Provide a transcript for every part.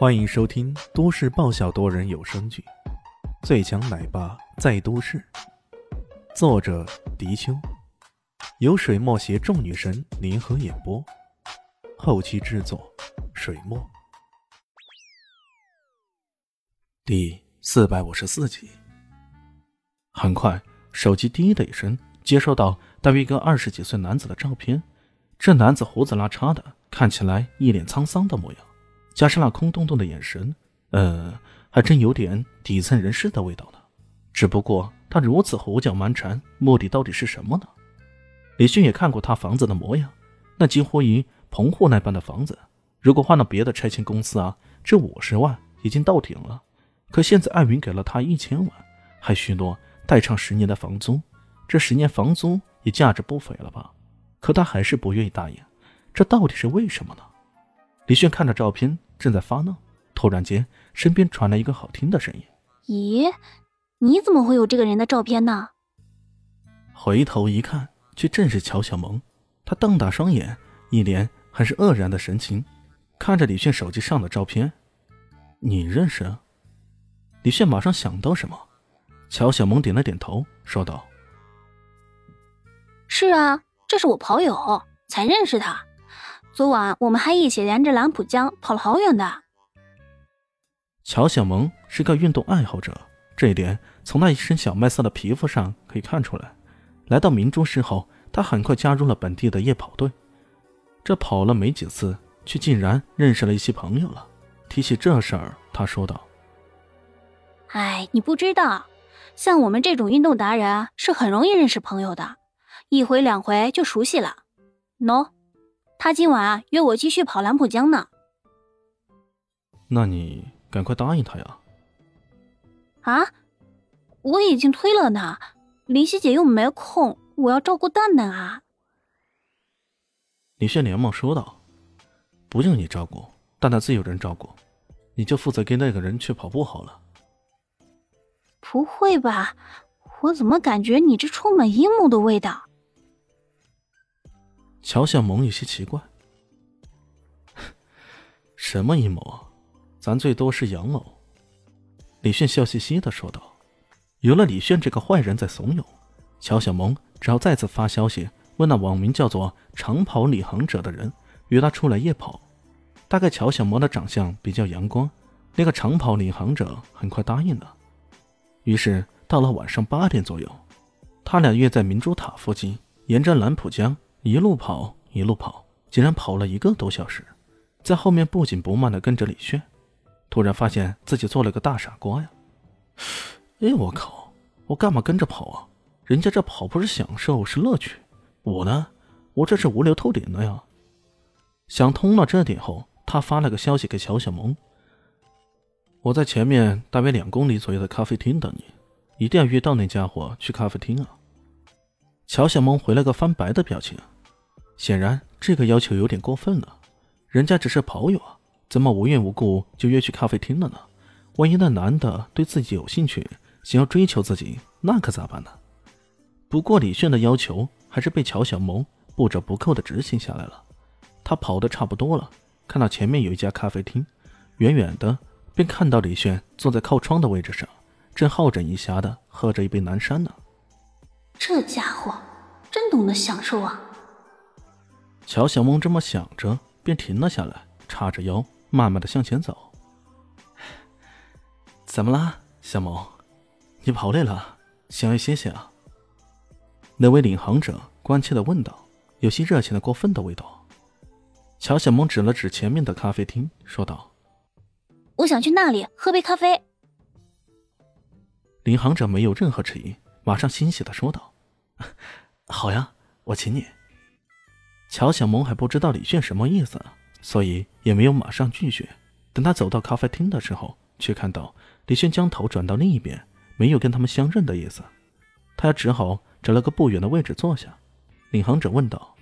欢迎收听都市爆笑多人有声剧《最强奶爸在都市》，作者：迪秋，由水墨携众女神联合演播，后期制作：水墨。第四百五十四集。很快，手机滴的一声接收到大约一个二十几岁男子的照片。这男子胡子拉碴的，看起来一脸沧桑的模样。加上那空洞洞的眼神，呃，还真有点底层人士的味道呢。只不过他如此胡搅蛮缠，目的到底是什么呢？李迅也看过他房子的模样，那几乎于棚户那般的房子，如果换了别的拆迁公司啊，这五十万已经到顶了。可现在艾云给了他一千万，还许诺代偿十年的房租，这十年房租也价值不菲了吧？可他还是不愿意答应，这到底是为什么呢？李炫看着照片。正在发愣，突然间，身边传来一个好听的声音：“咦，你怎么会有这个人的照片呢？”回头一看，却正是乔小萌。他瞪大双眼，一脸很是愕然的神情，看着李炫手机上的照片：“你认识？”李炫马上想到什么，乔小萌点了点头，说道：“是啊，这是我跑友，才认识他。”昨晚我们还一起沿着兰浦江跑了好远的。乔小萌是个运动爱好者，这一点从那一身小麦色的皮肤上可以看出来。来到明珠市后，他很快加入了本地的夜跑队。这跑了没几次，却竟然认识了一些朋友了。提起这事儿，他说道：“哎，你不知道，像我们这种运动达人是很容易认识朋友的，一回两回就熟悉了。喏。”他今晚啊约我继续跑兰浦江呢。那你赶快答应他呀！啊，我已经推了呢，林夕姐又没空，我要照顾蛋蛋啊。李炫连忙说道：“不用你照顾，蛋蛋自有人照顾，你就负责跟那个人去跑步好了。”不会吧？我怎么感觉你这充满阴谋的味道？乔小萌有些奇怪：“ 什么阴谋？咱最多是阳谋。”李炫笑嘻嘻的说道。有了李炫这个坏人在怂恿，乔小萌只好再次发消息问那网名叫做“长跑领航者”的人，约他出来夜跑。大概乔小萌的长相比较阳光，那个长跑领航者很快答应了。于是到了晚上八点左右，他俩约在明珠塔附近，沿着兰浦江。一路跑，一路跑，竟然跑了一个多小时，在后面不紧不慢的跟着李炫，突然发现自己做了个大傻瓜呀！哎，我靠，我干嘛跟着跑啊？人家这跑步是享受，是乐趣，我呢，我这是无聊透顶了呀！想通了这点后，他发了个消息给乔小萌：“我在前面大约两公里左右的咖啡厅等你，一定要约到那家伙去咖啡厅啊！”乔小萌回了个翻白的表情，显然这个要求有点过分了。人家只是跑友啊，怎么无缘无故就约去咖啡厅了呢？万一那男的对自己有兴趣，想要追求自己，那可咋办呢？不过李炫的要求还是被乔小萌不折不扣的执行下来了。他跑的差不多了，看到前面有一家咖啡厅，远远的便看到李炫坐在靠窗的位置上，正好整以暇的喝着一杯南山呢。这家伙真懂得享受啊！乔小梦这么想着，便停了下来，叉着腰，慢慢的向前走。怎么啦，小萌？你跑累了，想要歇歇啊？那位领航者关切的问道，有些热情的过分的味道。乔小萌指了指前面的咖啡厅，说道：“我想去那里喝杯咖啡。”领航者没有任何迟疑，马上欣喜的说道。好呀，我请你。乔小萌还不知道李炫什么意思，所以也没有马上拒绝。等他走到咖啡厅的时候，却看到李炫将头转到另一边，没有跟他们相认的意思。他只好找了个不远的位置坐下。领航者问道：“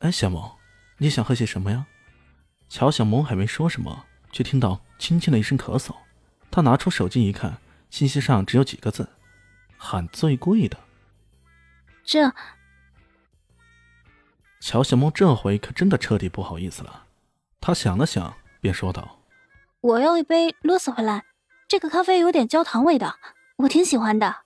哎，小萌，你想喝些什么呀？”乔小萌还没说什么，却听到轻轻的一声咳嗽。他拿出手机一看，信息上只有几个字：“喊最贵的。”这，乔小梦这回可真的彻底不好意思了。她想了想，便说道：“我要一杯罗斯回来。这个咖啡有点焦糖味的，我挺喜欢的。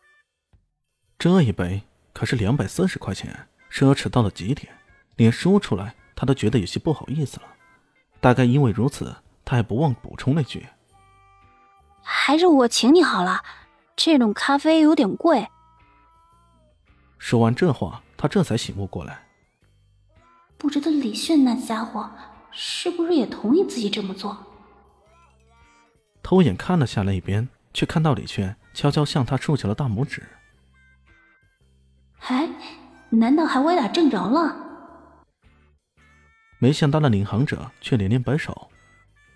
这一杯可是两百四十块钱，奢侈到了极点，连说出来她都觉得有些不好意思了。大概因为如此，她还不忘补充了句：“还是我请你好了，这种咖啡有点贵。”说完这话，他这才醒悟过来，不知道李炫那家伙是不是也同意自己这么做。偷眼看了下那边，却看到李炫悄悄向他竖起了大拇指。哎，难道还歪打正着了？没想到那领航者却连连摆手：“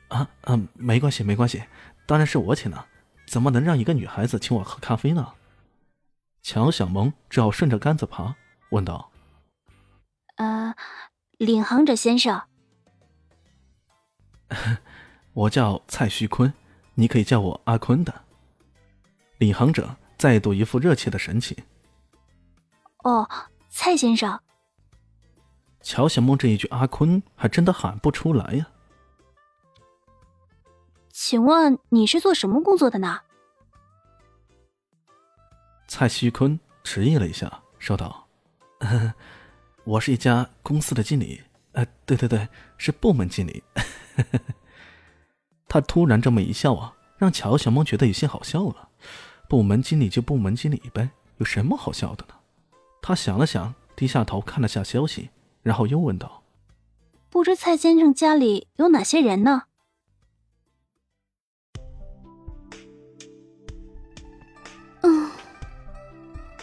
啊啊，没关系，没关系，当然是我请了，怎么能让一个女孩子请我喝咖啡呢？”乔小萌只好顺着杆子爬，问道：“呃，领航者先生，我叫蔡徐坤。”你可以叫我阿坤的。领航者再度一副热切的神情。哦，蔡先生。乔小梦这一句“阿坤”还真的喊不出来呀。请问你是做什么工作的呢？蔡徐坤迟疑了一下，说道：“我是一家公司的经理。呃，对对对，是部门经理。”他突然这么一笑啊，让乔小萌觉得有些好笑了。部门经理就部门经理呗，有什么好笑的呢？他想了想，低下头看了下消息，然后又问道：“不知蔡先生家里有哪些人呢？”